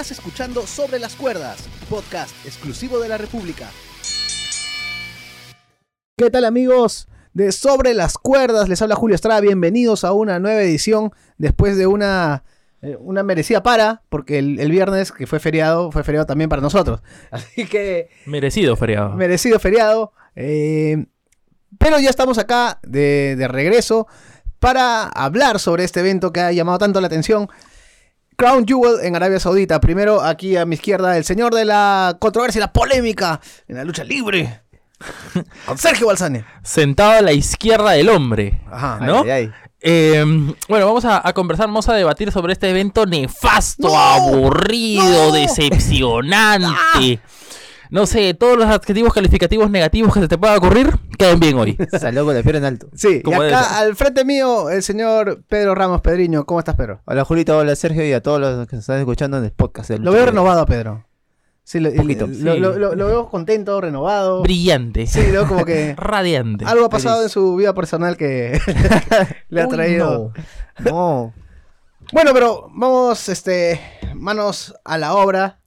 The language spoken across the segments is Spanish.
Estás escuchando Sobre las Cuerdas, podcast exclusivo de la República. ¿Qué tal amigos de Sobre las Cuerdas? Les habla Julio Estrada, bienvenidos a una nueva edición después de una, eh, una merecida para, porque el, el viernes que fue feriado, fue feriado también para nosotros. Así que Merecido feriado. merecido feriado. eh, pero ya estamos acá de, de regreso para hablar sobre este evento que ha llamado tanto la atención. Crown Jewel en Arabia Saudita. Primero, aquí a mi izquierda, el señor de la controversia y la polémica en la lucha libre. Con Sergio Balsani. Sentado a la izquierda del hombre. Ajá. ¿No? Ay, ay. Eh, bueno, vamos a, a conversar, vamos a debatir sobre este evento nefasto, ¡No! aburrido, ¡No! decepcionante. No sé, todos los adjetivos calificativos negativos que se te pueda ocurrir, quedan bien hoy. Salió con la pierna en alto. Sí, y acá al frente mío, el señor Pedro Ramos Pedriño. ¿Cómo estás, Pedro? Hola Julito, hola Sergio y a todos los que nos están escuchando en el podcast. del Lo veo renovado a Pedro. Sí, lo, poquito. lo- Sí. lo- lo- lo veo contento, renovado. Brillante. Sí, ¿no? Como que Radiante. algo ha pasado en su vida personal que le ha Uy, traído. No. no. Bueno, pero vamos, este, manos a la obra.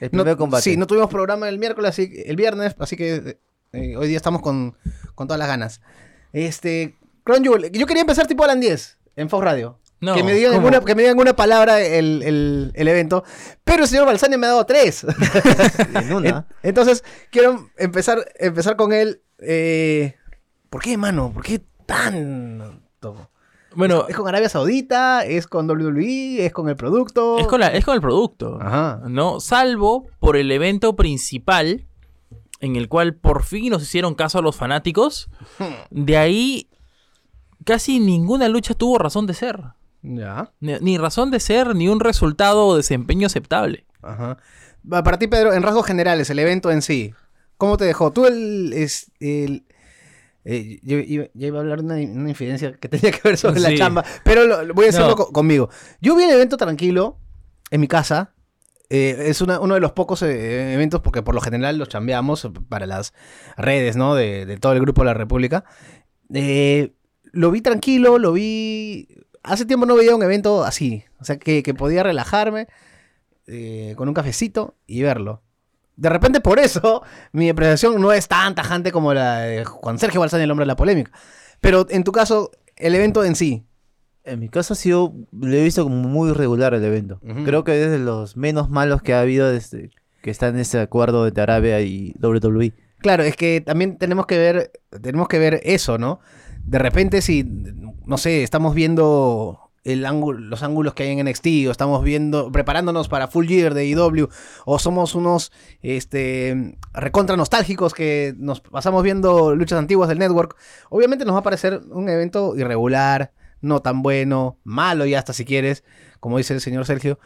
El primer combate. Sí, no tuvimos programa el miércoles, así, el viernes, así que eh, hoy día estamos con, con todas las ganas. Este, Jewel, yo quería empezar tipo Alan 10 en Fox Radio. No, que, me digan alguna, que me digan una palabra el, el- el evento. Pero el señor Balsani me ha dado tres. En una. En- Entonces, quiero empezar, empezar con él. eh, ¿Por qué, mano? ¿Por qué tanto? Bueno, ¿Es con Arabia Saudita? ¿Es con WWE? ¿Es con el producto? es con, la- es con el producto. Ajá. ¿no? Salvo por el evento principal, en el cual por fin nos hicieron caso a los fanáticos. De ahí, casi ninguna lucha tuvo razón de ser. Ya. Ni, ni razón de ser, ni un resultado o desempeño aceptable. Ajá. Para ti, Pedro, en rasgos generales, el evento en sí, ¿cómo te dejó? Tú el... Es, el eh, yo iba, yo iba a hablar de una, una infidencia que tenía que ver sobre la chamba, pero lo- lo voy a hacerlo No. conmigo. Yo vi el evento tranquilo en mi casa. eh, es una- uno de los pocos eh, eventos, porque por lo general los chambeamos para las redes, ¿no? De, de todo el grupo de la República. Eh, lo vi tranquilo, lo vi... Hace tiempo no veía un evento así. O sea, que, que podía relajarme eh, con un cafecito y verlo. De repente, por eso, mi apreciación no es tan tajante como la de Juan Sergio Balsani, el hombre de la polémica. Pero en tu caso, el evento en sí. En mi caso ha sido, lo he visto como muy irregular el evento. Creo que es de los menos malos que ha habido desde que está en ese acuerdo entre Arabia y. WWE. Claro, es que también tenemos que ver, tenemos que ver eso, ¿no? De repente, si, no sé, estamos viendo el ángulo, los ángulos que hay en NXT, o estamos viendo, preparándonos para Full Year de IW, o somos unos este, recontra nostálgicos que nos pasamos viendo luchas antiguas del network, obviamente nos va a parecer un evento irregular, no tan bueno, malo ya hasta si quieres, como dice el señor Sergio.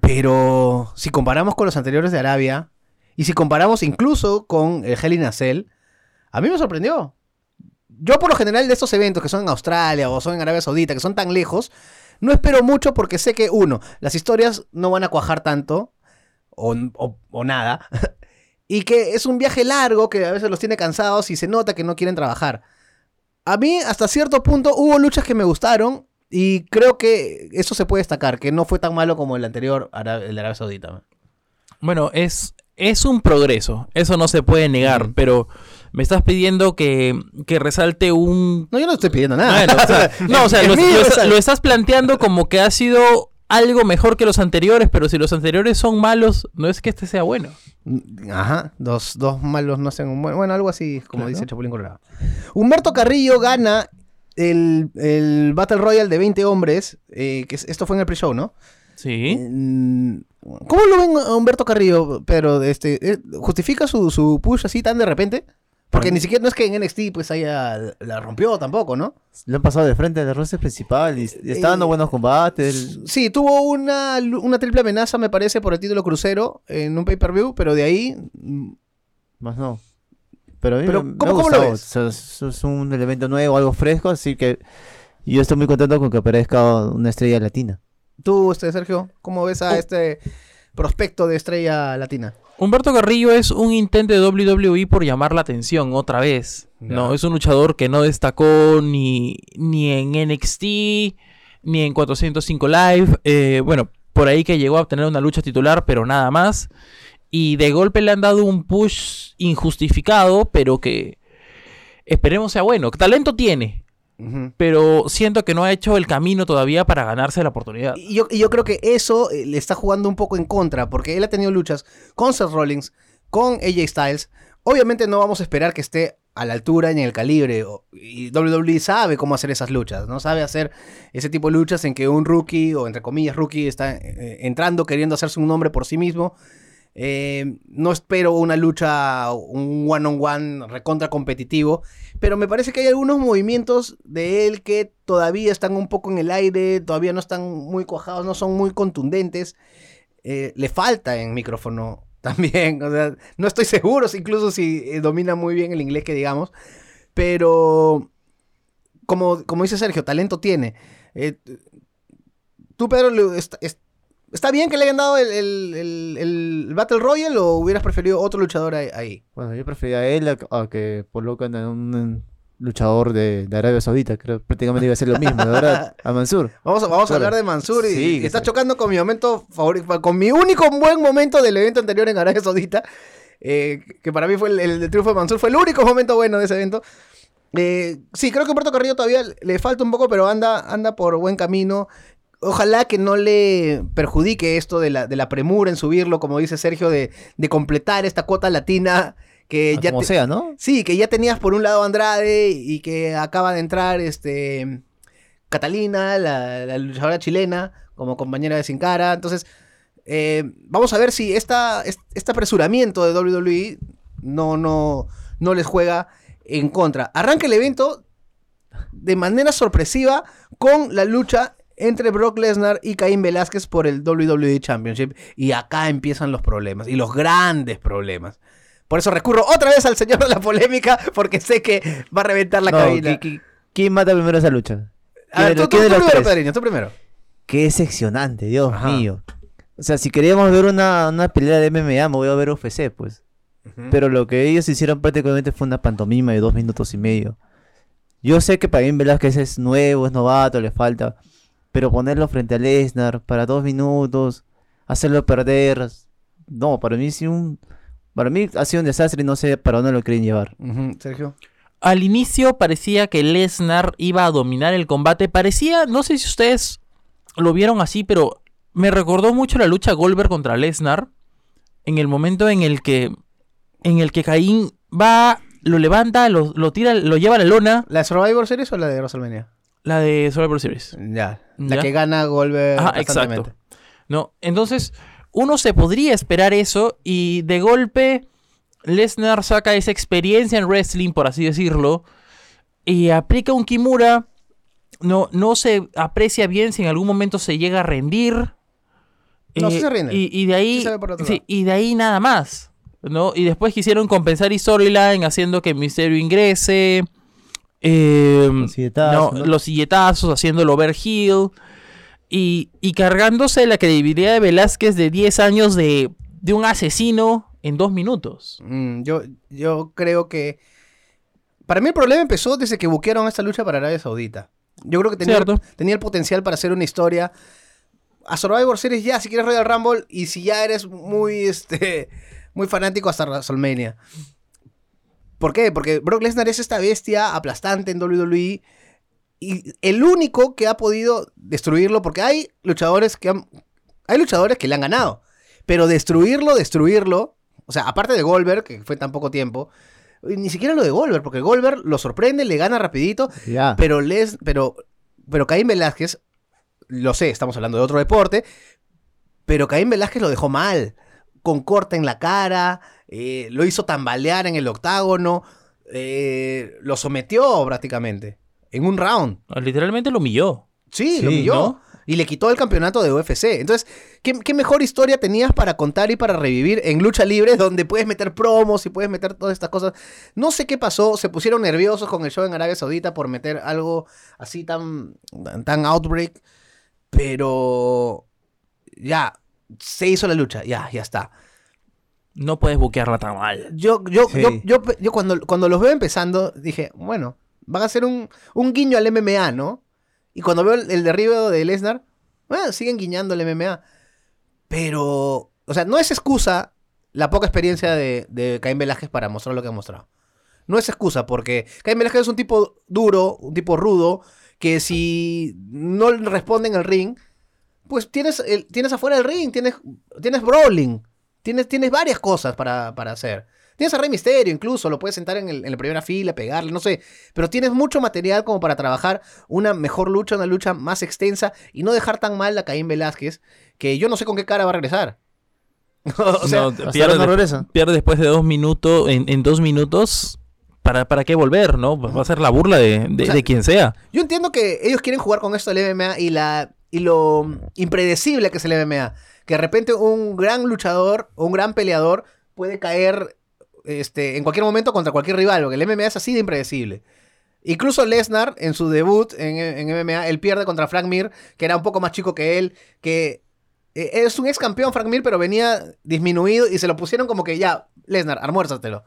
Pero si comparamos con los anteriores de Arabia, y si comparamos incluso con el Hell in a Cell, a mí me sorprendió. Yo por lo general de estos eventos que son en Australia o son en Arabia Saudita, que son tan lejos, no espero mucho porque sé que, uno, las historias no van a cuajar tanto, o, o- o nada, y que es un viaje largo que a veces los tiene cansados y se nota que no quieren trabajar. A mí, hasta cierto punto, hubo luchas que me gustaron y creo que eso se puede destacar, que no fue tan malo como el anterior, el de Arabia Saudita. Bueno, es, es un progreso, eso no se puede negar, pero me estás pidiendo que, que resalte un... No, yo no estoy pidiendo nada. Bueno, o sea, no, o sea, lo, está- estás planteando como que ha sido algo mejor que los anteriores, pero si los anteriores son malos, no es que este sea bueno. Ajá, dos, dos malos no hacen un buen. Bueno, algo así, como Claro. dice Chapulín Colorado. Humberto Carrillo gana el, el Battle Royale de 20 hombres. eh, que es- esto fue en el pre-show, ¿no? Sí. Mm, ¿Cómo lo ven a Humberto Carrillo, Pedro? Este, eh, ¿Justifica su, su push así tan de repente? Porque ni siquiera no es que en NXT pues haya la rompió tampoco, ¿no? Lo han pasado de frente del roster principal y, y está dando Eh, buenos combates. Sí, tuvo una, una triple amenaza, me parece, por el título crucero en un pay-per-view, pero de ahí mm, Más no. Pero, a mí Pero, me, me ¿cómo- ha cómo lo ves? O sea, es, es un elemento nuevo, algo fresco, así que yo estoy muy contento con que aparezca una estrella latina. Tú, este, Sergio, ¿cómo ves a Oh. este prospecto de estrella latina? Humberto Carrillo es un intento de WWE por llamar la atención otra vez. No, es un luchador que no destacó ni, ni en NXT, ni en 405 Live. Eh, bueno, por ahí que llegó a obtener una lucha titular, pero nada más. Y de golpe le han dado un push injustificado, pero que esperemos sea bueno. Talento tiene, Pero siento que no ha hecho el camino todavía para ganarse la oportunidad. Y yo, y yo creo que eso eh, le está jugando un poco en contra, porque él ha tenido luchas con Seth Rollins, con AJ Styles. Obviamente no vamos a esperar que esté a la altura ni en el calibre. o- Y WWE sabe cómo hacer esas luchas, ¿no? Sabe hacer ese tipo de luchas en que un rookie, o entre comillas rookie, está eh, entrando queriendo hacerse un nombre por sí mismo. Eh, no espero una lucha, un one-on-one recontra competitivo, pero me parece que hay algunos movimientos de él que todavía están un poco en el aire, todavía no están muy cuajados, no son muy contundentes. Eh, le falta en micrófono también, o sea, no estoy seguro incluso si eh, domina muy bien el inglés que digamos, pero como, como dice Sergio, talento tiene. Eh, ¿Tú, Pedro, est- est- está bien que le hayan dado el, el- el- el Battle Royale o hubieras preferido otro luchador ahí? Bueno, yo prefería a él a, a que colocan a un, luchador de, de Arabia Saudita. Creo prácticamente iba a ser lo mismo, de verdad. A Mansur. Vamos a, vamos a hablar de Mansur y, Sí, y que está chocando con mi momento favorito, con mi único buen momento del evento anterior en Arabia Saudita, eh, que para mí fue el, el triunfo de Mansur, fue el único momento bueno de ese evento. Eh, sí, creo que Humberto Carrillo todavía le falta un poco, pero anda, anda por buen camino. Ojalá que no le perjudique esto de la, de la premura en subirlo, como dice Sergio, de, de completar esta cuota latina que ya Como te- sea, ¿no? Sí, que ya tenías por un lado Andrade y que acaba de entrar este Catalina, la, la luchadora chilena, como compañera de Sin Cara. Entonces, eh, vamos a ver si esta, es- este apresuramiento de WWE no, no, no les juega en contra. Arranca el evento de manera sorpresiva con la lucha entre Brock Lesnar y Caín Velázquez por el WWE Championship. Y acá empiezan los problemas, y los grandes problemas. Por eso recurro otra vez al señor de la polémica, porque sé que va a reventar la No, cabina. ¿qui- qui- ¿Quién mata primero esa lucha? A ver, ¿Quién de- tú, tú- quién de tú los primero? Pedriño, tú primero. Qué decepcionante, Dios Ajá. mío. O sea, si queríamos ver una, una pelea de MMA, me voy a ver UFC, pues. Pero lo que ellos hicieron prácticamente fue una pantomima de dos minutos y medio. Yo sé que Paguín Velázquez es nuevo, es novato, le falta. Pero ponerlo frente a Lesnar para dos minutos, hacerlo perder. No, para mí sí un. Para mí ha sido un desastre y no sé para dónde lo quieren llevar. Sergio. Al inicio parecía que Lesnar iba a dominar el combate. Parecía, no sé si ustedes lo vieron así, pero me recordó mucho la lucha Goldberg contra Lesnar. En el momento en el que. En el que Caín va, lo levanta, lo, lo tira, lo lleva a la lona. ¿La de Survivor Series o la de WrestleMania? La de Survivor Series. Ya. La Ya. que gana constantemente. exacto. ¿no? Entonces, uno se podría esperar eso y de golpe Lesnar saca esa experiencia en wrestling, por así decirlo, y aplica un Kimura. No, no se aprecia bien si en algún momento se llega a rendir. Eh, No, sí se rinde. Y, y de ahí, Sí sí, y de ahí nada más. ¿no? Y después quisieron compensar y storyline haciendo que Misterio ingrese. Eh, Los silletazos, no, ¿no? los silletazos, haciéndolo overheal. Y, y cargándose la credibilidad de Velázquez de 10 años de, de un asesino en dos minutos. Mm, yo, yo creo que. Para mí el problema empezó desde que buquearon esta lucha para Arabia Saudita. Yo creo que tenía, Cierto. tenía el potencial para hacer una historia. A Survivor Series ya, si quieres Royal Rumble, y si ya eres muy, este, muy fanático hasta WrestleMania. ¿Por qué? Porque Brock Lesnar es esta bestia aplastante en WWE. Y el único que ha podido destruirlo, porque hay luchadores que han. Hay luchadores que le han ganado. Pero destruirlo, destruirlo. O sea, aparte de Goldberg, que fue tan poco tiempo. Ni siquiera lo de Goldberg, porque Goldberg lo sorprende, le gana rapidito. Pero Les, pero, pero Caín Velázquez, lo sé, estamos hablando de otro deporte, pero Caín Velázquez lo dejó mal, con corte en la cara, eh, lo hizo tambalear en el octágono, eh, lo sometió prácticamente, en un round. Literalmente lo humilló. Sí, lo humilló. ¿no? Y le quitó el campeonato de UFC. Entonces, ¿qué, qué mejor historia tenías para contar y para revivir en lucha libre donde puedes meter promos y puedes meter todas estas cosas? No sé qué pasó, se pusieron nerviosos con el show en Arabia Saudita por meter algo así tan, tan outbreak, pero ya, se hizo la lucha, ya, ya está. No puedes buquearla tan mal. Yo, yo, Sí. yo, yo, yo cuando, cuando los veo empezando, dije, bueno, van a hacer un, un guiño al MMA, ¿no? Y cuando veo el, el derribo de Lesnar, bueno, siguen guiñando el MMA. Pero, o sea, no es excusa la poca experiencia de, de Caín Velázquez para mostrar lo que ha mostrado. No es excusa, porque Caín Velázquez es un tipo duro, un tipo rudo, que si no responde en el ring, pues tienes, el- tienes afuera del ring, tienes, tienes brawling, tienes, tienes varias cosas para, para hacer. Tienes a Rey Misterio incluso, lo puedes sentar en, el- en la primera fila, pegarle, no sé. Pero tienes mucho material como para trabajar una mejor lucha, una lucha más extensa y no dejar tan mal a Caín Velázquez, que yo no sé con qué cara va a regresar. o sea, No, pierde, no regresa. pierde después de dos minutos, en, en dos minutos, ¿para, ¿para qué volver, no? Va a ser la burla de, de- O sea, de quien sea. Yo entiendo que ellos quieren jugar con esto del MMA y, la, y lo impredecible que es el MMA. Que de repente un gran luchador o un gran peleador puede caer este, en cualquier momento contra cualquier rival, porque el MMA es así de impredecible. Incluso Lesnar, en su debut en, en MMA, él pierde contra Frank Mir, que era un poco más chico que él, que eh, es un ex campeón Frank Mir, pero venía disminuido y se lo pusieron como que ya, Lesnar, almuérzatelo.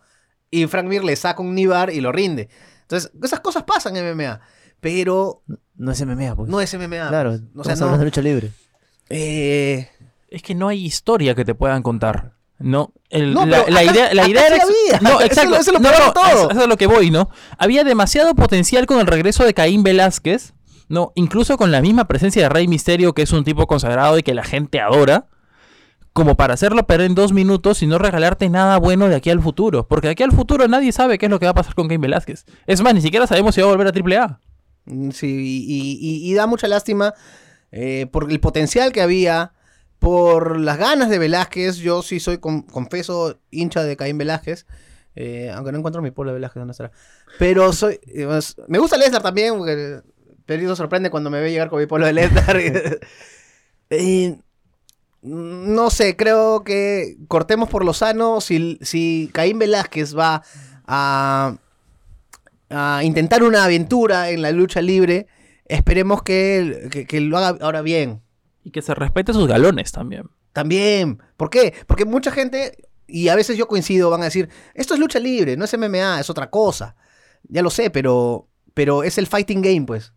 Y Frank Mir le saca un Nibar y lo rinde. Entonces, esas cosas pasan en MMA. Pero No es MMA, pues. no es MMA. Claro, o estamos sea, no. de lucha libre. Eh, Es que no hay historia que te puedan contar. No, el- No, la, idea, la idea era. había. No, exacto. eso es lo no, no, todo. Eso, es lo que voy, ¿no? Había demasiado potencial con el regreso de Caín Velázquez, ¿no? Incluso con la misma presencia de Rey Misterio, que es un tipo consagrado y que la gente adora, como para hacerlo perder en dos minutos y no regalarte nada bueno de aquí al futuro. Porque de aquí al futuro nadie sabe qué es lo que va a pasar con Caín Velázquez. Es más, ni siquiera sabemos si va a volver a AAA. mm, sí, y, y- y da mucha lástima eh, por el potencial que había, por las ganas de Velázquez. Yo sí soy, con- confeso, hincha de Caín Velázquez. eh, aunque no encuentro mi pueblo de Velázquez dónde estará. Pero soy. eh, pues, me gusta Lesnar también, porque Perito sorprende cuando me ve llegar con mi pueblo de Lesnar. No sé, creo que cortemos por lo sano. Si, si Caín Velázquez va a, a intentar una aventura en la lucha libre, esperemos que- que lo haga ahora bien. Y que se respete sus galones también. También. ¿Por qué? Porque mucha gente, y a veces yo coincido, van a decir, esto es lucha libre, no es MMA, es otra cosa. Ya lo sé, pero, pero es el fighting game, pues.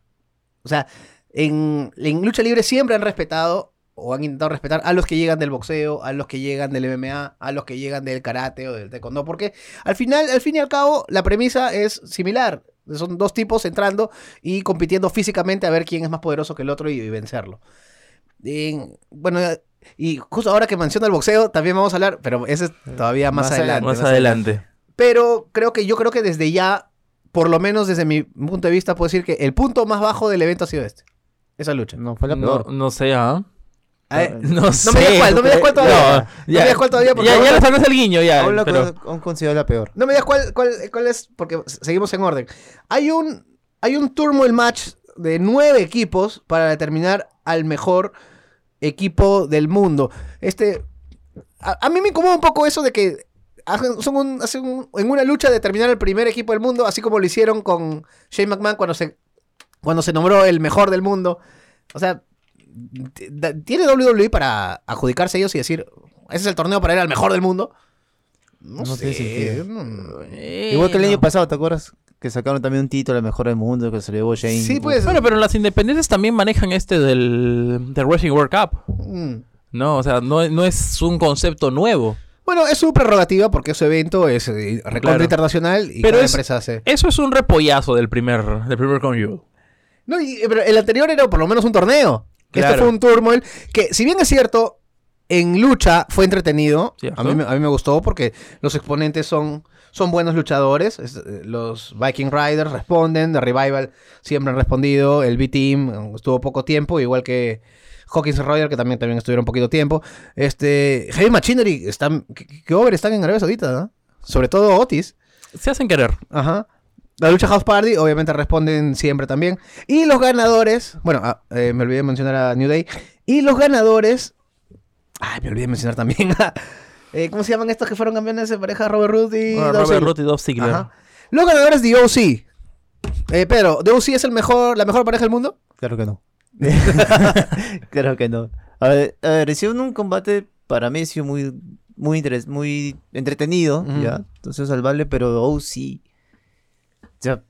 O sea, en, en lucha libre siempre han respetado o han intentado respetar a los que llegan del boxeo, a los que llegan del MMA, a los que llegan del karate o del taekwondo, porque al final, al fin y al cabo, la premisa es similar. Son dos tipos entrando y compitiendo físicamente a ver quién es más poderoso que el otro y, y vencerlo. En- bueno, y justo ahora que menciona el boxeo, también vamos a hablar, pero ese es todavía más, Más adelante. Más más adelante. pero creo que yo creo que desde ya, por lo menos desde mi punto de vista, puedo decir que el punto más bajo del evento ha sido este. Esa lucha. No, fue la No, peor. no sé, ¿ah? Eh, No, sé. me digas cuál, no me digas cuál todavía. No me ya, digas cuál todavía, porque ya, ya ahora- le sacas el guiño, ya. Aún pero- con- aún considero la peor. No me digas cuál, cuál, cuál es, porque seguimos en orden. Hay un, hay un turmoil match de nueve equipos para determinar al mejor equipo del mundo. Este, a, a mí me incomoda un poco eso de que son un- hacen un- en una lucha determinar el primer equipo del mundo, así como lo hicieron con Shane McMahon cuando se, cuando se nombró el mejor del mundo. O sea, ¿tiene WWE para adjudicarse ellos y decir, ese es el torneo para ir al mejor del mundo? No, No sé. tiene sentido. no. Eh, Igual que el no. año pasado, ¿te acuerdas? Que sacaron también un título, el mejor del mundo, que se lo llevó Shane. Sí, pues. Bueno, pero las independientes también manejan este del, del Wrestling World Cup. Mm. No, o sea, no, no es un concepto nuevo. Bueno, es su prerrogativa porque su evento es eh, recontra Claro. internacional y Pero cada es- empresa hace. Eso es un repollazo del primer, del primer Conjugal. No, y- pero el anterior era por lo menos un torneo. Este Claro. fue un turmoil que, si bien es cierto, en lucha fue entretenido. A mí, me- a mí me gustó porque los exponentes son, son buenos luchadores. Es, eh, los Viking Riders responden, The Revival siempre han respondido. El B-Team eh, estuvo poco tiempo, igual que Hawkins y Roger, que también, también estuvieron poquito tiempo. Este, Heavy Machinery, están, ¿qué, qué over están en Arabia Saudita, ¿no? Sobre todo Otis. Se hacen querer. Ajá. La lucha House Party, obviamente responden siempre también. Y los ganadores, bueno, ah, eh, me olvidé de mencionar a New Day. Y los ganadores, ay, me olvidé de mencionar también a, eh, ¿cómo se llaman estos que fueron campeones de pareja? Robert Root y Ah, Dolph Robert. Root y Dolph Ziggler. Ajá. Los ganadores de OC. Eh, Pedro, ¿de OC es el mejor, la mejor pareja del mundo? Claro que no. claro que no. A ver, a ver, hicieron un combate para mí ha sido muy muy interes- muy entretenido, ya. Entonces salvable, pero sí. O sea,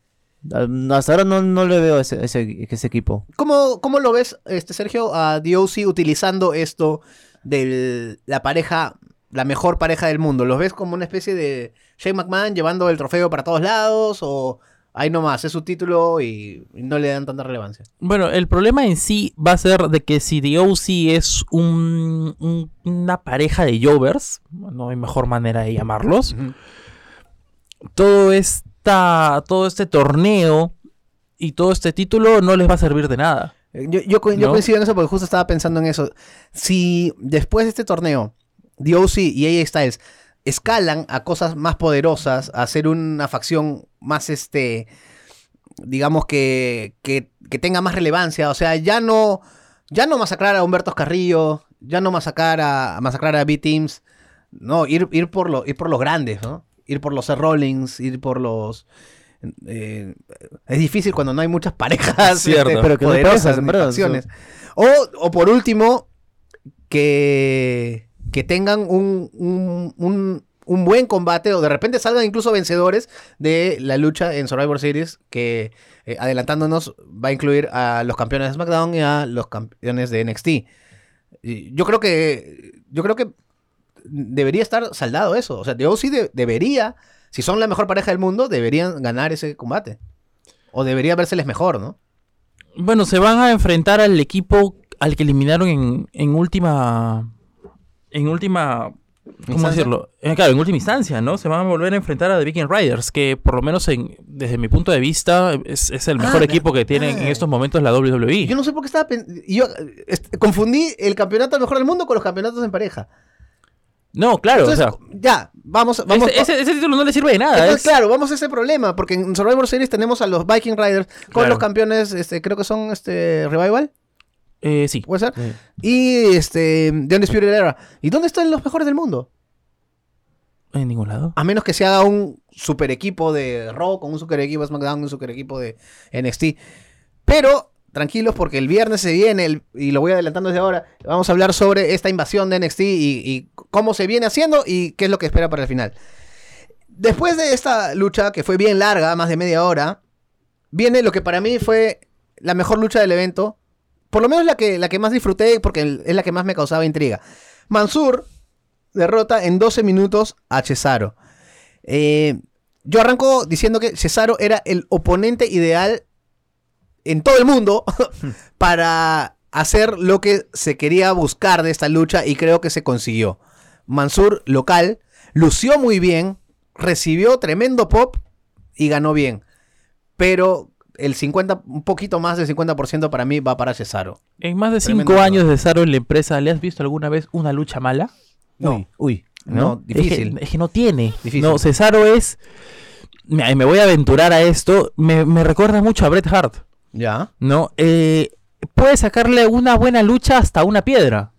hasta ahora no, no le veo a ese, ese, ese equipo. ¿Cómo, cómo lo ves, este, Sergio, a The OC utilizando esto de la pareja, la mejor pareja del mundo? ¿Los ves como una especie de Shane McMahon llevando el trofeo para todos lados o ahí nomás es su título y, no le dan tanta relevancia? Bueno, el problema en sí va a ser de que si The OC es un- un- una pareja de Jovers, no hay mejor manera de llamarlos, todo, esta, todo este torneo y todo este título no les va a servir de nada. Eh, Yo, yo, co- yo ¿No? coincido en eso porque justo estaba pensando en eso. Si después de este torneo, DOC y AJ Styles escalan a cosas más poderosas, a hacer una facción más, este, digamos que, que, que tenga más relevancia, o sea, ya no, ya no masacrar a Humberto Carrillo, ya no masacrar a, a masacrar a B-Teams, no, ir, ir, por lo, ir por los grandes, ¿no? Ir por los Rollins, ir por los... eh, es difícil cuando no hay muchas parejas Cierto. este, Pero que no poderosas parejas, verdad, facciones. O, o por último, que, que tengan un, un, un- un buen combate o de repente salgan incluso vencedores de la lucha en Survivor Series que eh, adelantándonos va a incluir a los campeones de SmackDown y a los campeones de NXT. Yo creo que yo creo que debería estar saldado eso, o sea, OC de- debería, si son la mejor pareja del mundo, deberían ganar ese combate. O debería vérseles mejor, ¿no? Bueno, se van a enfrentar al equipo al que eliminaron en, en última. En última. ¿Cómo ¿Instancia? decirlo? Eh, claro, en última instancia, ¿no? Se van a volver a enfrentar a The Viking Riders, que por lo menos en, desde mi punto de vista es, es el mejor Ah, equipo que tiene en ah. estos momentos la WWE. Yo no sé por qué estaba Yo eh, confundí el campeonato mejor del mundo con los campeonatos en pareja. No, claro, Entonces, o sea. ya, vamos, vamos. ese, ese- ese título no le sirve de nada. Entonces, es- claro, vamos a ese problema, porque en Survivor Series tenemos a los Viking Riders con Claro. los campeones, este, creo que son este Revival, eh, sí. puede ser, Sí. y este The Undisputed Era. ¿Y dónde están los mejores del mundo? En ningún lado. A menos que se haga un super equipo de Raw con un super equipo de SmackDown, un super equipo de NXT. Pero tranquilos porque el viernes se viene, y lo voy adelantando desde ahora, vamos a hablar sobre esta invasión de NXT y, y cómo se viene haciendo y qué es lo que espera para el final. Después de esta lucha, que fue bien larga, más de media hora, viene lo que para mí fue la mejor lucha del evento. Por lo menos la que, la que más disfruté porque es la que más me causaba intriga. Mansur derrota en 12 minutos a Cesaro. Eh, yo arranco diciendo que Cesaro era el oponente ideal en todo el mundo para hacer lo que se quería buscar de esta lucha y creo que se consiguió. Mansur local lució muy bien, recibió tremendo pop y ganó bien. Pero el 50, un poquito más del 50% para mí va para Cesaro. En más de Tremendo cinco juego. años de Cesaro en la empresa, ¿le has visto alguna vez una lucha mala? No. Uy, uy. No, Es que- difícil. Es que, no tiene. Difícil. No, Cesaro es. Me, me voy a aventurar a esto. Me, me recuerda mucho a Bret Hart. Ya. ¿No? Eh, puede sacarle una buena lucha hasta una piedra.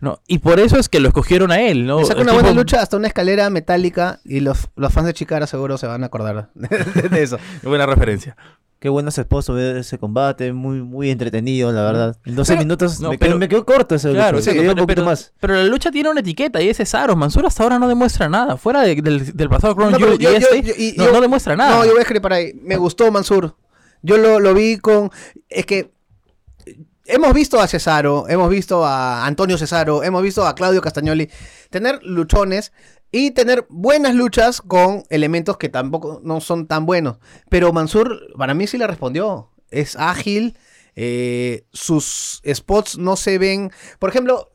¿No? Y por eso es que lo escogieron a él, ¿no? Le saca una buena lucha hasta una escalera metálica y los, los fans de Chikara seguro se van a acordar de, de eso. Buena referencia. Qué bueno se puso ver ese combate, muy, muy entretenido, la verdad. En 12 Pero- minutos no, me, pero- quedó, me quedó corto ese Claro, lucha, quería un pero, poquito pero- más. pero la lucha tiene una etiqueta y es Cesaro. Mansur hasta ahora no demuestra nada. Fuera de- del, del pasado Crown No, pero Jewel yo- y yo- este, yo- y- no, yo- no demuestra nada. No, yo voy a discrepar ahí. Me gustó Mansur. Yo lo, lo vi con. Es que. Hemos visto a Cesaro, hemos visto a Antonio Cesaro, hemos visto a Claudio Castagnoli tener luchones y tener buenas luchas con elementos que tampoco no son tan buenos. Pero Mansur, para mí sí le respondió. Es ágil, eh, sus spots no se ven. Por ejemplo,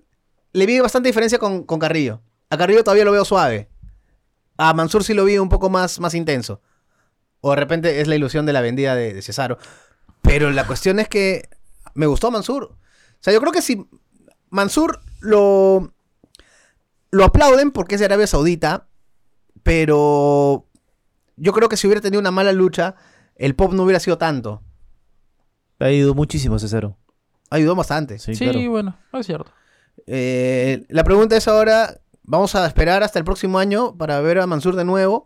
le vi bastante diferencia con, con Carrillo. A Carrillo todavía lo veo suave. A Mansur sí lo vi un poco más, más intenso. O de repente es la ilusión de la vendida de, de Cesaro. Pero la cuestión es que me gustó Mansur. O sea, yo creo que si Mansur lo, lo aplauden porque es de Arabia Saudita, pero yo creo que si hubiera tenido una mala lucha, el pop no hubiera sido tanto. Ha ido muchísimo Cesaro. Ayudó bastante. Sí, Sí, claro. bueno, es cierto. Eh, la pregunta es ahora, vamos a esperar hasta el próximo año para ver a Mansur de nuevo,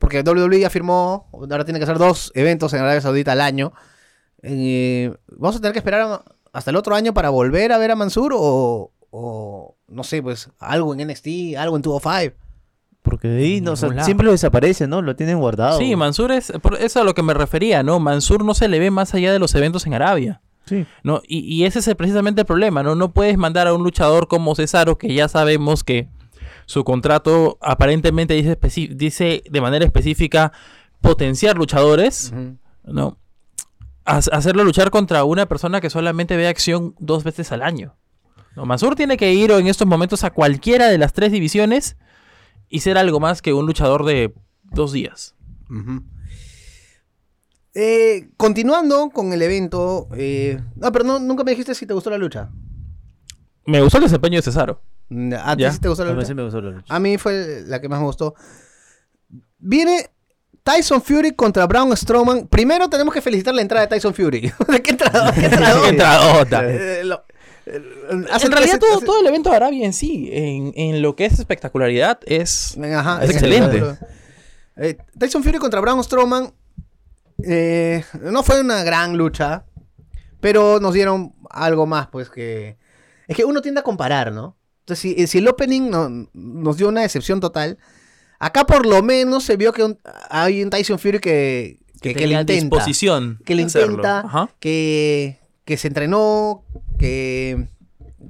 porque WWE ya firmó, ahora tiene que hacer dos eventos en Arabia Saudita al año. Eh, vamos a tener que esperar a- hasta el otro año para volver a ver a Mansur o, o, no sé, pues algo en NXT, algo en 205. Porque de ahí, no, o sea, siempre lo desaparece, ¿no? Lo tienen guardado. Sí, Mansur es. eso es a lo que me refería, ¿no? Mansur no se le ve más allá de los eventos en Arabia. Sí. ¿no? Y, y ese es precisamente el problema, ¿no? No puedes mandar a un luchador como Cesaro, que ya sabemos que su contrato aparentemente dice, de manera específica potenciar luchadores. ¿no? Ha- hacerlo luchar contra una persona que solamente ve acción dos veces al año. No, Mansur tiene que ir en estos momentos a cualquiera de las tres divisiones y ser algo más que un luchador de dos días. Eh, continuando con el evento. eh, No, pero no, nunca me dijiste si te gustó la lucha. Me gustó el desempeño de Cesaro. ¿A ti Ya. sí te gustó la A mí lucha? sí me gustó la lucha. A mí fue la que más me gustó. Viene Tyson Fury contra Braun Strowman. Primero tenemos que felicitar la entrada de Tyson Fury. ¿De qué entrada? ¿Qué entrada? Eh, eh, hace- en realidad hace- todo, hace- todo el evento de Arabia en sí, en, en lo que es espectacularidad, es... Ajá, Es excelente. Eh, Tyson Fury contra Braun Strowman eh, no fue una gran lucha, pero nos dieron algo más, pues que... Es que uno tiende a comparar, ¿no? Entonces, si, si el opening no- nos dio una decepción total, acá por lo menos se vio que un- hay un Tyson Fury que, que, que le intenta. disposición Que le de intenta, que, que se entrenó, que,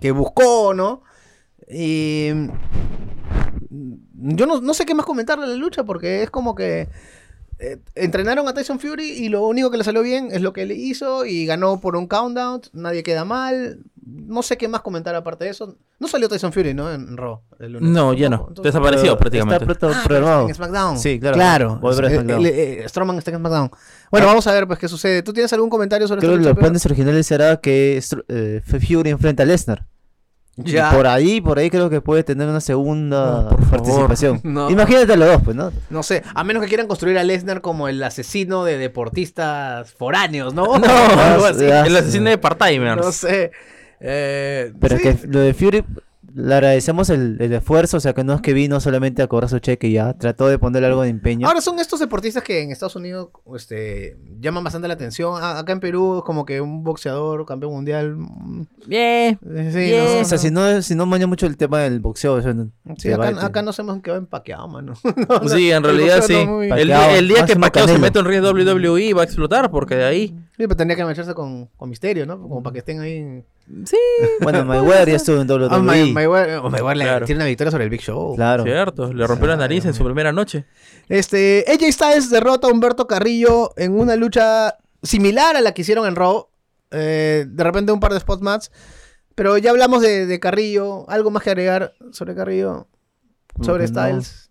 que buscó, ¿no? Y yo no, no sé qué más comentarle a la lucha porque es como que eh, entrenaron a Tyson Fury y lo único que le salió bien es lo que le hizo y ganó por un countdown, nadie queda mal. No sé qué más comentar aparte de eso. No salió Tyson Fury, ¿no? En Raw. el lunes. No, ya no. Entonces- Desapareció Pero prácticamente. Está Ah, programado. en SmackDown. Sí, claro. Claro. A Eh, SmackDown. eh, Strowman está en SmackDown. Bueno, vamos a ver pues qué sucede. ¿Tú tienes algún comentario sobre Creo que los planes originales era que eh, Fury enfrenta a Lesnar. Ya. Y por ahí, por ahí creo que puede tener una segunda No, por participación. No. Imagínate los dos, pues, ¿no? No sé, a menos que quieran construir a Lesnar como el asesino de deportistas foráneos, ¿no? No, Algo así. ya. el asesino de part-timers. No sé. Eh, Pero sí. es que lo de Fury, le agradecemos el, el esfuerzo, o sea, que no es que vino solamente a cobrar su cheque y ya, trató de ponerle algo de empeño. Ahora son estos deportistas que en Estados Unidos este, llaman bastante la atención. A- acá en Perú es como que un boxeador, campeón mundial. mm, Bien. Sí, no, o sea, no. si no, si no maña mucho el tema del boxeo, o sea, no- Sí, se acá, acá nos hemos quedado empaqueados, mano. Sí, en realidad sí. no muy- El, día- el día que Pacquiao se mete en ring WWE va a explotar porque de ahí... Sí, pero tendría que marcharse con, con Misterio, ¿no? Como para que estén ahí. Sí, Bueno, Mayweather ya estuvo en WWE. Ah, May- Mayweather, oh, Mayweather le- Claro. tiene una victoria sobre el Big Show. Claro. cierto. Le rompió la nariz en su primera noche. Este, AJ Styles derrota a Humberto Carrillo en una lucha similar a la que hicieron en Raw. Eh, de repente un par de spot match. Pero ya hablamos de, de Carrillo. ¿Algo más que agregar sobre Carrillo? Sobre no. Styles.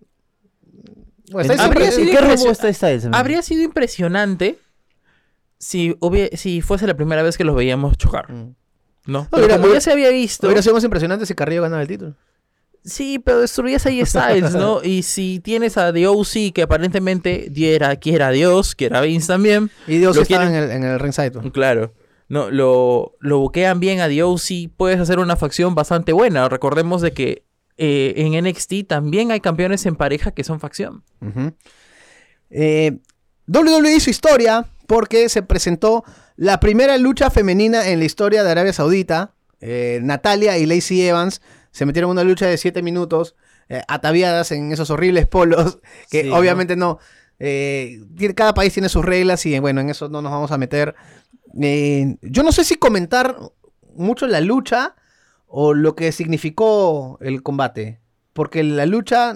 Bueno, Styles Habría sido ¿En qué rumbo impresio- está Styles? amigo? Habría sido impresionante si, si fuese la primera vez que los veíamos chocar. Mm. ¿No? Pero como ya se había visto... Hubiera sido más impresionante si Carrillo ganaba el título. Sí, pero destruyes a Styles, ¿no? Y si tienes a The OC que aparentemente diera, quiera Dios, quiera Vince también. Y Dios Lo estaba en quieren- el, en el ringside. Claro. No, lo, lo buquean bien a The OC, puedes hacer una facción bastante buena. Recordemos de que eh, en NXT también hay campeones en pareja que son facción. Eh, WWE hizo historia porque se presentó la primera lucha femenina en la historia de Arabia Saudita. Eh, Natalia y Lacey Evans se metieron en una lucha de 7 minutos, eh, ataviadas en esos horribles polos, que Sí, obviamente no. eh, cada país tiene sus reglas y bueno, en eso no nos vamos a meter. Yo no sé si comentar mucho la lucha o lo que significó el combate, porque la lucha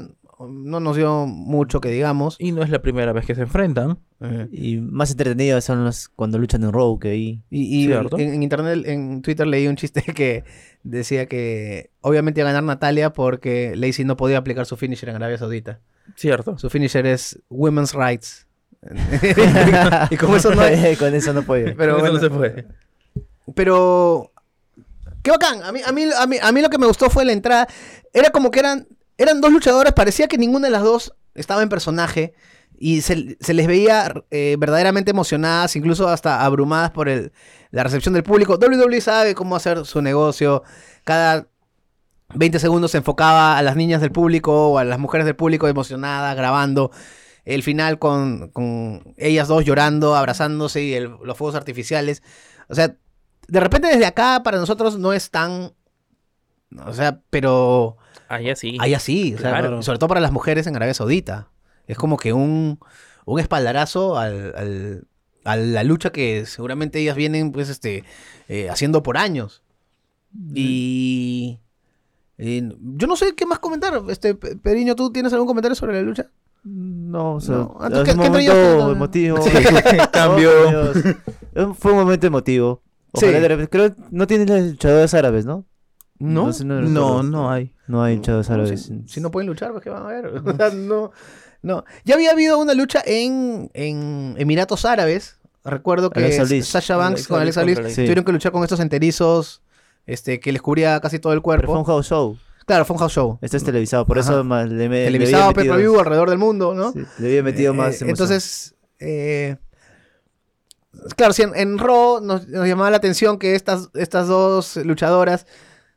no nos dio mucho que digamos. Y no es la primera vez que se enfrentan. Y más entretenidos son los cuando luchan en ahí. Y, y en, en internet, en Twitter leí un chiste que decía que obviamente iba a ganar Natalia porque Lacey no podía aplicar su finisher en Arabia Saudita. Cierto. Su finisher es Women's Rights. y como eso no Con eso no puede. Pero Eso bueno, no se puede. Pero. Qué bacán. A mí, a, mí, a, mí, a mí lo que me gustó fue la entrada. Era como que eran, eran dos luchadoras. Parecía que ninguna de las dos estaba en personaje. Y se, se les veía eh, verdaderamente emocionadas, incluso hasta abrumadas por el, la recepción del público. WWE sabe cómo hacer su negocio. Cada 20 segundos se enfocaba a las niñas del público o a las mujeres del público emocionadas, grabando. El final con, con ellas dos llorando, abrazándose y los fuegos artificiales. O sea, de repente desde acá para nosotros no es tan... O sea, pero Allá sí. allá sí. o sea, Claro. sobre todo para las mujeres en Arabia Saudita. Es como que un, un espaldarazo al, al, a la lucha que seguramente ellas vienen pues este eh, haciendo por años. Y yo no sé qué más comentar. Este Pe- Periño, ¿tú tienes algún comentario sobre la lucha? No, o sea, No. Es ¿qué- un qué momento traías? emotivo. Cambio. Oh, Fue un momento emotivo. Ojalá Sí. de creo no tienen luchadores árabes, ¿no? No. no, No, hay. No hay luchadores No, árabes. si, si no pueden luchar, pues ¿qué van a ver? O sea, no, no. Ya había habido una lucha en, en Emiratos Árabes. Recuerdo que. Sasha Banks Alexa con Alexa Bliss Sí. tuvieron que luchar con estos enterizos este, que les cubría casi todo el Pero fue un cuerpo. house show. Claro, fue un house show. Este es televisado, por Ajá. eso más le, me, le Televisado, per metido- view alrededor del mundo, ¿no? sí, le había metido Eh, más eh. Entonces, eh, claro, si en, en Raw nos, nos llamaba la atención que estas, estas dos luchadoras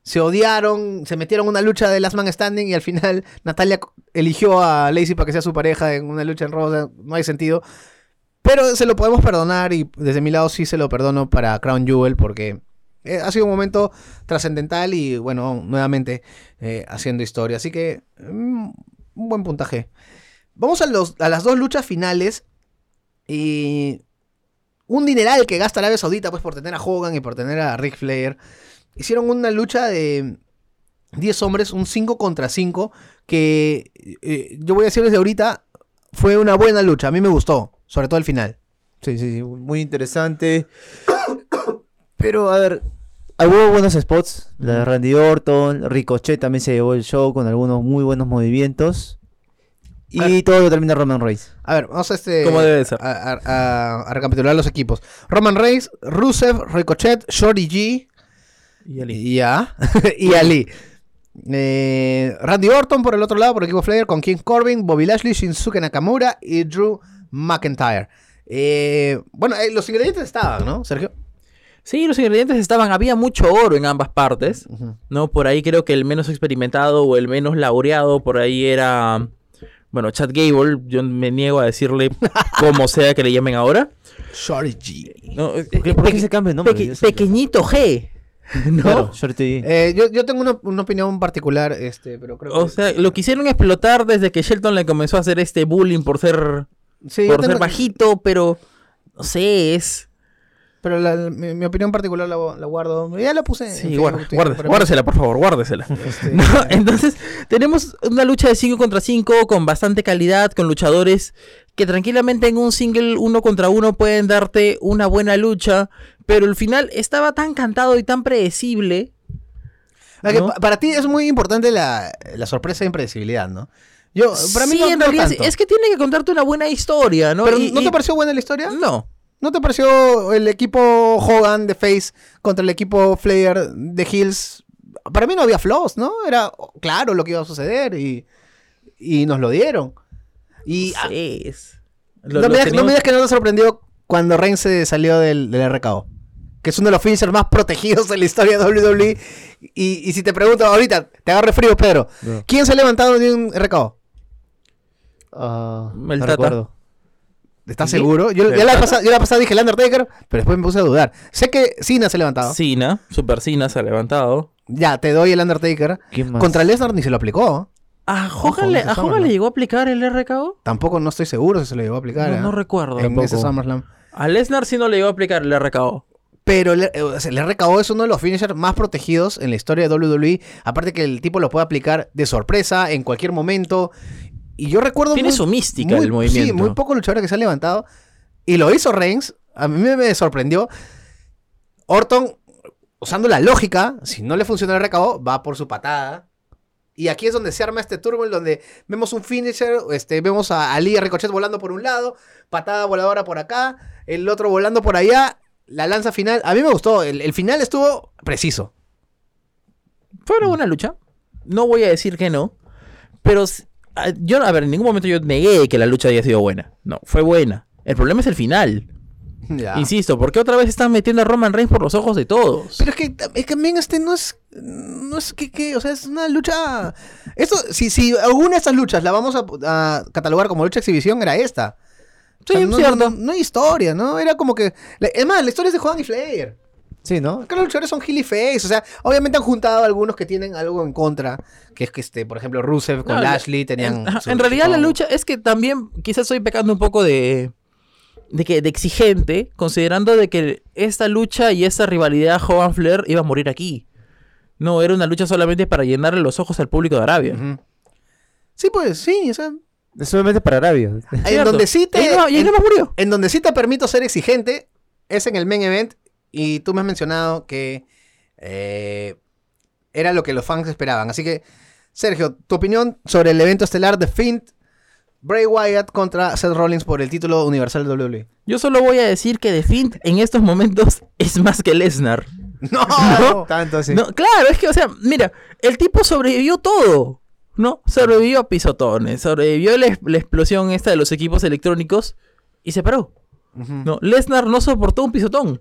se odiaron, se metieron una lucha de Last Man Standing y al final Natalia eligió a Lacey para que sea su pareja en una lucha en sea, no hay sentido. Pero se lo podemos perdonar y desde mi lado sí se lo perdono para Crown Jewel porque eh, ha sido un momento trascendental y bueno, nuevamente eh, haciendo historia. Así que mm, un buen puntaje. Vamos a, los, a las dos luchas finales. Y un dineral que gasta Arabia Saudita pues por tener a Hogan y por tener a Ric Flair. Hicieron una lucha de 10 hombres, un 5 contra 5, que eh, yo voy a decir desde ahorita, fue una buena lucha. A mí me gustó, sobre todo el final. Sí, sí, sí, muy interesante. Pero, a ver, hubo buenos spots. La de Randy Orton, Ricochet también se llevó el show con algunos muy buenos movimientos. Y todo lo termina Roman Reigns. A ver, vamos a este. Como debe ser. A, a- a- a recapitular los equipos. Roman Reigns, Rusev, Ricochet, Shorty G. Y Ali. Ya. y Ali. Eh, Randy Orton por el otro lado, por el equipo Flair, con King Corbin, Bobby Lashley, Shinsuke Nakamura y Drew McIntyre. Eh, bueno, eh, los ingredientes estaban, ¿no, Sergio? Sí, los ingredientes estaban, había mucho oro en ambas partes, ¿no? Por ahí creo que el menos experimentado o el menos laureado por ahí era, bueno, Chad Gable, yo me niego a decirle como sea que le llamen ahora. Shorty G. ¿no? ¿Por qué, por qué se cambia el nombre? Peque- pequeñito G, ¿no? Claro. Eh, yo, yo tengo una, una opinión particular, este, pero creo O que... sea, lo quisieron explotar desde que Shelton le comenzó a hacer este bullying por ser, Sí, por ser tengo- bajito, pero no sé, es... Pero la- mi, mi opinión particular la, la guardo. Ya la puse. en Sí, Facebook, guarda, guárdesela, por favor, guárdesela. Este, ¿No? Entonces, tenemos una lucha de 5 contra 5 con bastante calidad, con luchadores que tranquilamente en un single uno contra uno pueden darte una buena lucha, pero el final estaba tan cantado y tan predecible. Para ti es muy importante la, la sorpresa e impredecibilidad, ¿no? Yo, para mí sí, no, en no realidad tanto. es que tiene que contarte una buena historia, ¿no? Pero Y- ¿no y- te pareció buena la historia? No. ¿No te pareció el equipo Hogan de Face contra el equipo Flair de Hills? Para mí no había flaws, ¿no? Era claro lo que iba a suceder y, y nos lo dieron. Y ah, Sí, es- lo- no, lo me digas, no teníamos- me digas que no te sorprendió cuando Reigns se salió del, del RKO. Que es uno de los finishers más protegidos en la historia de WWE. Y, y si te pregunto ahorita, te agarre frío, Pedro. No. ¿Quién se ha levantado de un RKO? Ah, El no recuerdo. ¿Estás ¿Sí? seguro? Yo, ¿El ya la pasada, yo la pasada dije el Undertaker, pero después me puse a dudar. Sé que Cena se ha levantado. Cena, Super Cena se ha levantado. Ya, te doy el Undertaker. ¿Quién más? Contra Lesnar ni se lo aplicó. ¿A Hogan, le, ese ¿a Hogan SummerSlam. le llegó a aplicar el RKO? Tampoco no estoy seguro si se lo llegó a aplicar. No, ¿eh? no recuerdo. En ese. SummerSlam. A Lesnar sí no le llegó a aplicar el RKO. Pero el, eh, RKO es uno de los finishers más protegidos en la historia de WWE. Aparte que el tipo lo puede aplicar de sorpresa en cualquier momento. Y yo recuerdo. Tiene muy- su mística muy- el movimiento. Sí, muy pocos luchadores que se han levantado. Y lo hizo Reigns. A mí me, me sorprendió. Orton, usando la lógica, si no le funciona el RKO, va por su patada. Y aquí es donde se arma este turbo, en donde vemos un finisher, este, vemos a Ali Ricochet volando por un lado, patada voladora por acá, el otro volando por allá, la lanza final. A mí me gustó, el, el final estuvo preciso. Fue una buena lucha. No voy a decir que no. Pero s- a- yo, a ver, en ningún momento yo negué que la lucha haya sido buena. No, fue buena. El problema es el final. Ya. Insisto, porque otra vez están metiendo a Roman Reigns por los ojos de todos. Pero es que, es que también este no es. No es que, que, o sea, es una lucha. Esto, si, si alguna de estas luchas la vamos a, a catalogar como lucha exhibición, era esta. O sea, Sí, no, cierto. No, no hay historia, ¿no? Era como que. Es más, la historia es de Juan y Flair. Sí, ¿no? Acá los luchadores son heel y face. O sea, obviamente han juntado algunos que tienen algo en contra. Que es que, este, por ejemplo, Rusev con No, la- Lashley tenían. En, realidad la lucha es que también quizás estoy pecando un poco de de que de exigente, considerando de que esta lucha y esta rivalidad Hogan Flair iba a morir aquí. No, era una lucha solamente para llenarle los ojos al público de Arabia. Sí, pues, sí, o sea, Es solamente para Arabia. en donde sí te... Y ahí no- y ahí en- no más murió. En donde sí te permito ser exigente es en el main event y tú me has mencionado que eh, era lo que los fans esperaban. Así que, Sergio, tu opinión sobre el evento estelar de Fint, Bray Wyatt contra Seth Rollins por el título universal de WWE. Yo solo voy a decir que The Fiend en estos momentos es más que Lesnar. No, Tanto así. No, claro, es que, o sea, mira, el tipo sobrevivió todo, ¿no? Sobrevivió a pisotones, sobrevivió la, la explosión esta de los equipos electrónicos y se paró. No, Lesnar no soportó un pisotón.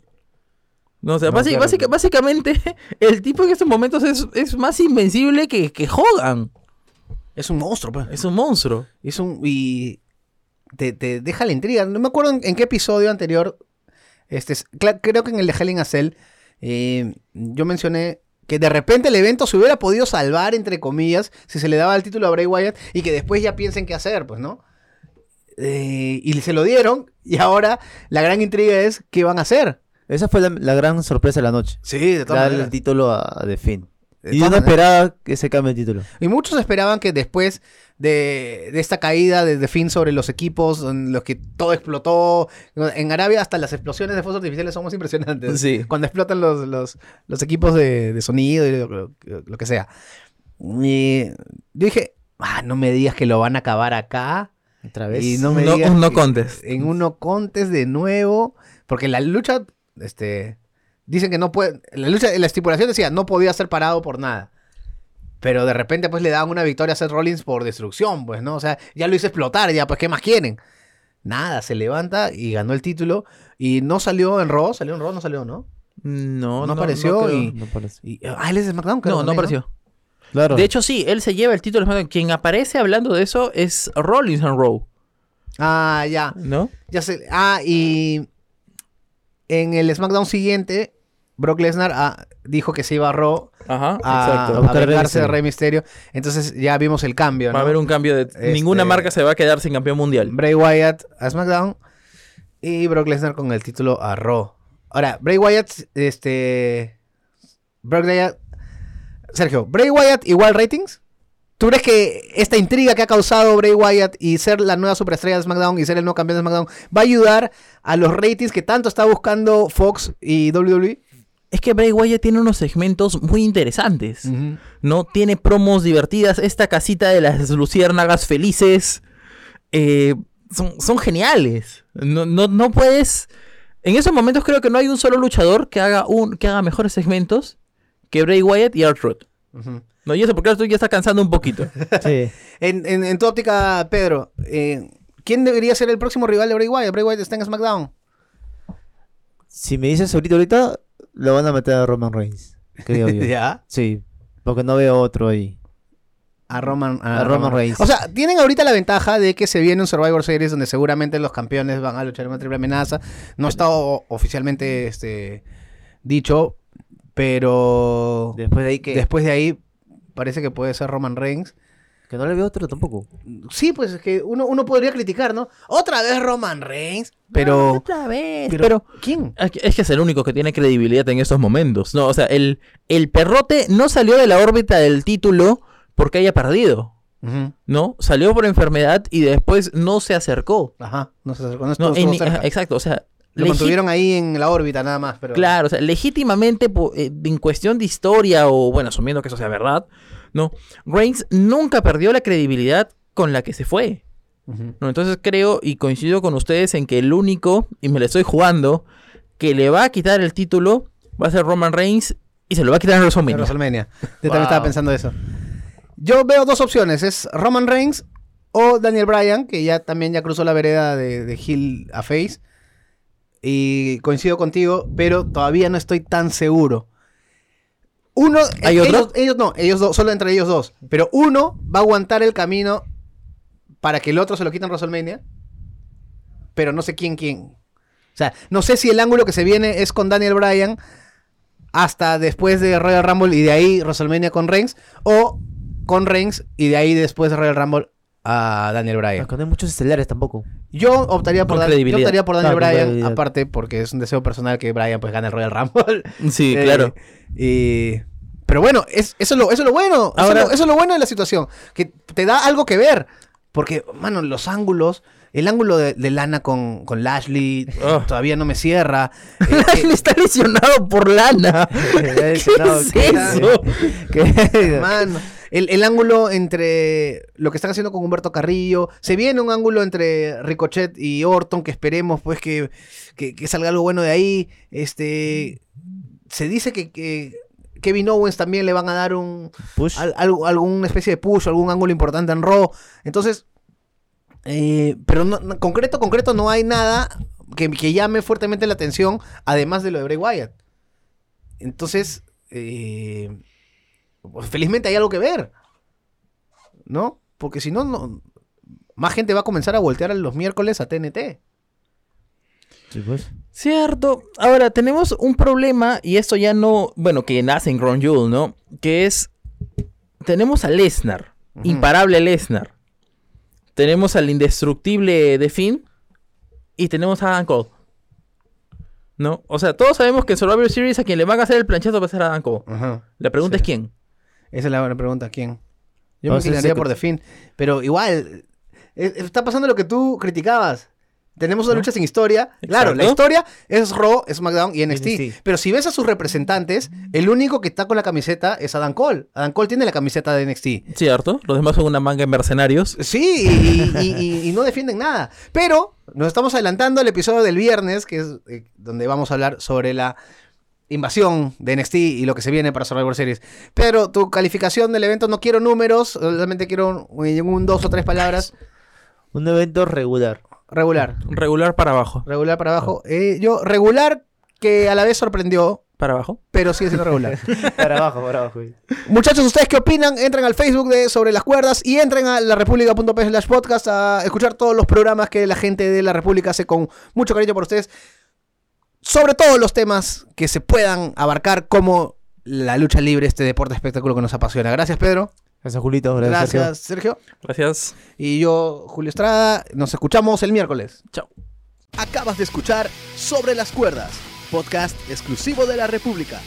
No, o sea, No, basi- claro. básica- básicamente, el tipo en estos momentos es, es más invencible que, que Hogan. Es un monstruo, pues. Es un monstruo. Es un. Y. Te, te deja la intriga. No me acuerdo en, en qué episodio anterior. Este, es- creo que en el de Hell in a Cell. eh, yo mencioné que de repente el evento se hubiera podido salvar, entre comillas, si se le daba el título a Bray Wyatt y que después ya piensen qué hacer, pues, ¿no? Eh, y se lo dieron. Y ahora la gran intriga es qué van a hacer. Esa fue la, la gran sorpresa de la noche. Sí, de todas maneras. el título a, a The Finn. De Y yo todas no maneras. esperaba que se cambie el título. Y muchos esperaban que después de, de esta caída de, de Finn sobre los equipos, en los que todo explotó, en Arabia hasta las explosiones de fuegos artificiales son más impresionantes. Sí. Cuando explotan los, los, los equipos de, de sonido y lo, lo- lo que sea. Y yo dije, ah, no me digas que lo van a acabar acá. Otra vez. Y no me No- digas un no contest. En un no contest de nuevo. Porque la lucha, este, dicen que no puede, la lucha, la estipulación decía, no podía ser parado por nada. Pero de repente pues le daban una victoria a Seth Rollins por destrucción, pues, ¿no? O sea, ya lo hizo explotar, ya, pues, ¿qué más quieren? Nada, se levanta y ganó el título. Y no salió en Raw, salió en Raw, no salió, ¿no? No, No apareció creo. y- No parece. Y, ah, él es de SmackDown, creo No, no apareció. Claro. De hecho, sí, él se lleva el título de SmackDown. Quien aparece hablando de eso es Rollins and Row, Ah, ya. ¿no? Ya sé. Ah, y en el SmackDown siguiente, Brock Lesnar ah, dijo que se iba a Raw Ajá, a, exacto. a vengarse de Mysterio. Rey Misterio. Entonces ya vimos el cambio, Va ¿no? a haber un cambio de... Este- Ninguna marca se va a quedar sin campeón mundial. Bray Wyatt a SmackDown y Brock Lesnar con el título a Raw. Ahora, Bray Wyatt, este... Brock Wyatt... Sergio, ¿Bray Wyatt igual ratings? ¿Tú crees que esta intriga que ha causado Bray Wyatt y ser la nueva superestrella de SmackDown y ser el nuevo campeón de SmackDown va a ayudar a los ratings que tanto está buscando Fox y? WWE? Es que Bray Wyatt tiene unos segmentos muy interesantes. ¿no? Tiene promos divertidas. Esta casita de las luciérnagas felices. eh, son, son geniales. No, no, no puedes. En esos momentos creo que no hay un solo luchador que haga un, que haga mejores segmentos que Bray Wyatt y. Ujú. No, yo sé porque R-Truth ya está cansando un poquito. Sí. En, en- en tu óptica, Pedro, eh, ¿quién debería ser el próximo rival de Bray Wyatt? Bray Wyatt está en SmackDown. Si me dices ahorita, ahorita, lo van a meter a Roman Reigns. Creo yo. ¿Ya? Sí. Porque no veo otro ahí. A Roman, A Roman Reigns. O sea, tienen ahorita la ventaja de que se viene un Survivor Series donde seguramente los campeones van a luchar en una triple amenaza. No está oficialmente este, dicho, pero Después de ahí que. después de ahí parece que puede ser Roman Reigns. Que no le veo otro tampoco. Sí, pues es que uno, uno podría criticar, ¿no? Otra vez Roman Reigns, pero... Otra vez. pero, Pero, ¿Quién? es que- es el único que tiene credibilidad en estos momentos. No, o sea, el, el perrote no salió de la órbita del título porque haya perdido. Ujú. ¿No? Salió por enfermedad y después no se acercó. Ajá, no se acercó, no No, estuvo- en estuvo cerca. ajá, exacto, o sea, Lo mantuvieron ahí en la órbita nada más, pero... Claro, o sea, legítimamente, eh, en cuestión de historia, o bueno, asumiendo que eso sea verdad, ¿no? Reigns nunca perdió la credibilidad con la que se fue. ¿no? Entonces creo y coincido con ustedes en que el único, y me lo estoy jugando, que le va a quitar el título va a ser Roman Reigns y se lo va a quitar en En WrestleMania. WrestleMania. Yo Wow. también estaba pensando eso. Yo veo dos opciones, es Roman Reigns o Daniel Bryan, que ya también ya cruzó la vereda de, de Hill a Face. Y coincido contigo, pero todavía no estoy tan seguro. Uno, ¿Hay eh, otro? ellos, ellos no, ellos dos, solo entre ellos dos. Pero uno va a aguantar el camino para que el otro se lo quite en WrestleMania. Pero no sé quién, quién. O sea, no sé si el ángulo que se viene es con Daniel Bryan hasta después de Royal Rumble y de ahí WrestleMania con Reigns, o con Reigns y de ahí después de Royal Rumble a Daniel Bryan. No hay muchos estelares tampoco. Yo optaría por, Con Dan- yo credibilidad. optaría por Daniel Claro, Bryan, aparte porque es un deseo personal que Bryan pues gane el Royal Rumble. Sí, Eh, claro. y- pero bueno, es, eso, es lo, eso es lo bueno. eso Ahora- es lo- eso es lo bueno de la situación. Que te da algo que ver. Porque, mano, los ángulos. El ángulo de, de Lana con, con Lashley Oh. todavía no me cierra. Eh, Lashley está lesionado por lana. ¿Qué es eso? mano, el, el ángulo entre lo que están haciendo con Humberto Carrillo. Se viene un ángulo entre Ricochet y Orton que esperemos pues que, que- que salga algo bueno de ahí. Este, se dice que, que Kevin Owens también le van a dar un, Push. al- alguna especie de push, algún ángulo importante en Raw. Entonces, eh, pero no, no- concreto, concreto, no hay nada que, que llame fuertemente la atención, además de lo de Bray Wyatt. Entonces, eh, pues, felizmente hay algo que ver, ¿no? Porque si no, no, más gente va a comenzar a voltear los miércoles a TNT. Sí, pues. Cierto. Ahora, tenemos un problema, y esto ya no, bueno, que nace en Crown Jewel, ¿no? Que es, tenemos a Lesnar, imparable Lesnar. Tenemos al indestructible de Finn, y tenemos a Adam Cole. ¿No? O sea, todos sabemos que en Survivor Series a quien le van a hacer el planchazo va a ser Adam Cole. La pregunta Sí. es quién. Esa es la buena pregunta, ¿quién? Yo No, me inclinaría sí, por The Finn, pero igual, está pasando lo que tú criticabas. Tenemos una ¿No? lucha sin historia. Claro, la historia es Raw, SmackDown y NXT. NXT. Pero si ves a sus representantes, el único que está con la camiseta es Adam Cole. Adam Cole tiene la camiseta de NXT. Cierto. Los demás son una manga de mercenarios. Sí, y, y- y- y no defienden nada. Pero nos estamos adelantando al episodio del viernes, que es eh, donde vamos a hablar sobre la invasión de NXT y lo que se viene para Survivor Series. Pero tu calificación del evento, no quiero números, solamente quiero un, un dos o tres palabras. Un evento regular. Regular. Regular para abajo. Regular para abajo. Eh, yo, regular que a la vez sorprendió, Para abajo. pero sigue siendo regular. para abajo, para abajo. Muchachos, ¿ustedes qué opinan? Entren al Facebook de Sobre las Cuerdas y entren a la república.p slash podcast a escuchar todos los programas que la gente de la República hace con mucho cariño por ustedes. Sobre todos los temas que se puedan abarcar como la lucha libre, este deporte espectáculo que nos apasiona. Gracias, Pedro. Gracias, Julito. Gracias, Sergio. Gracias, Sergio. Gracias. Y yo, Julio Estrada. Nos escuchamos el miércoles. Chao. Acabas de escuchar Sobre las Cuerdas, podcast exclusivo de la República.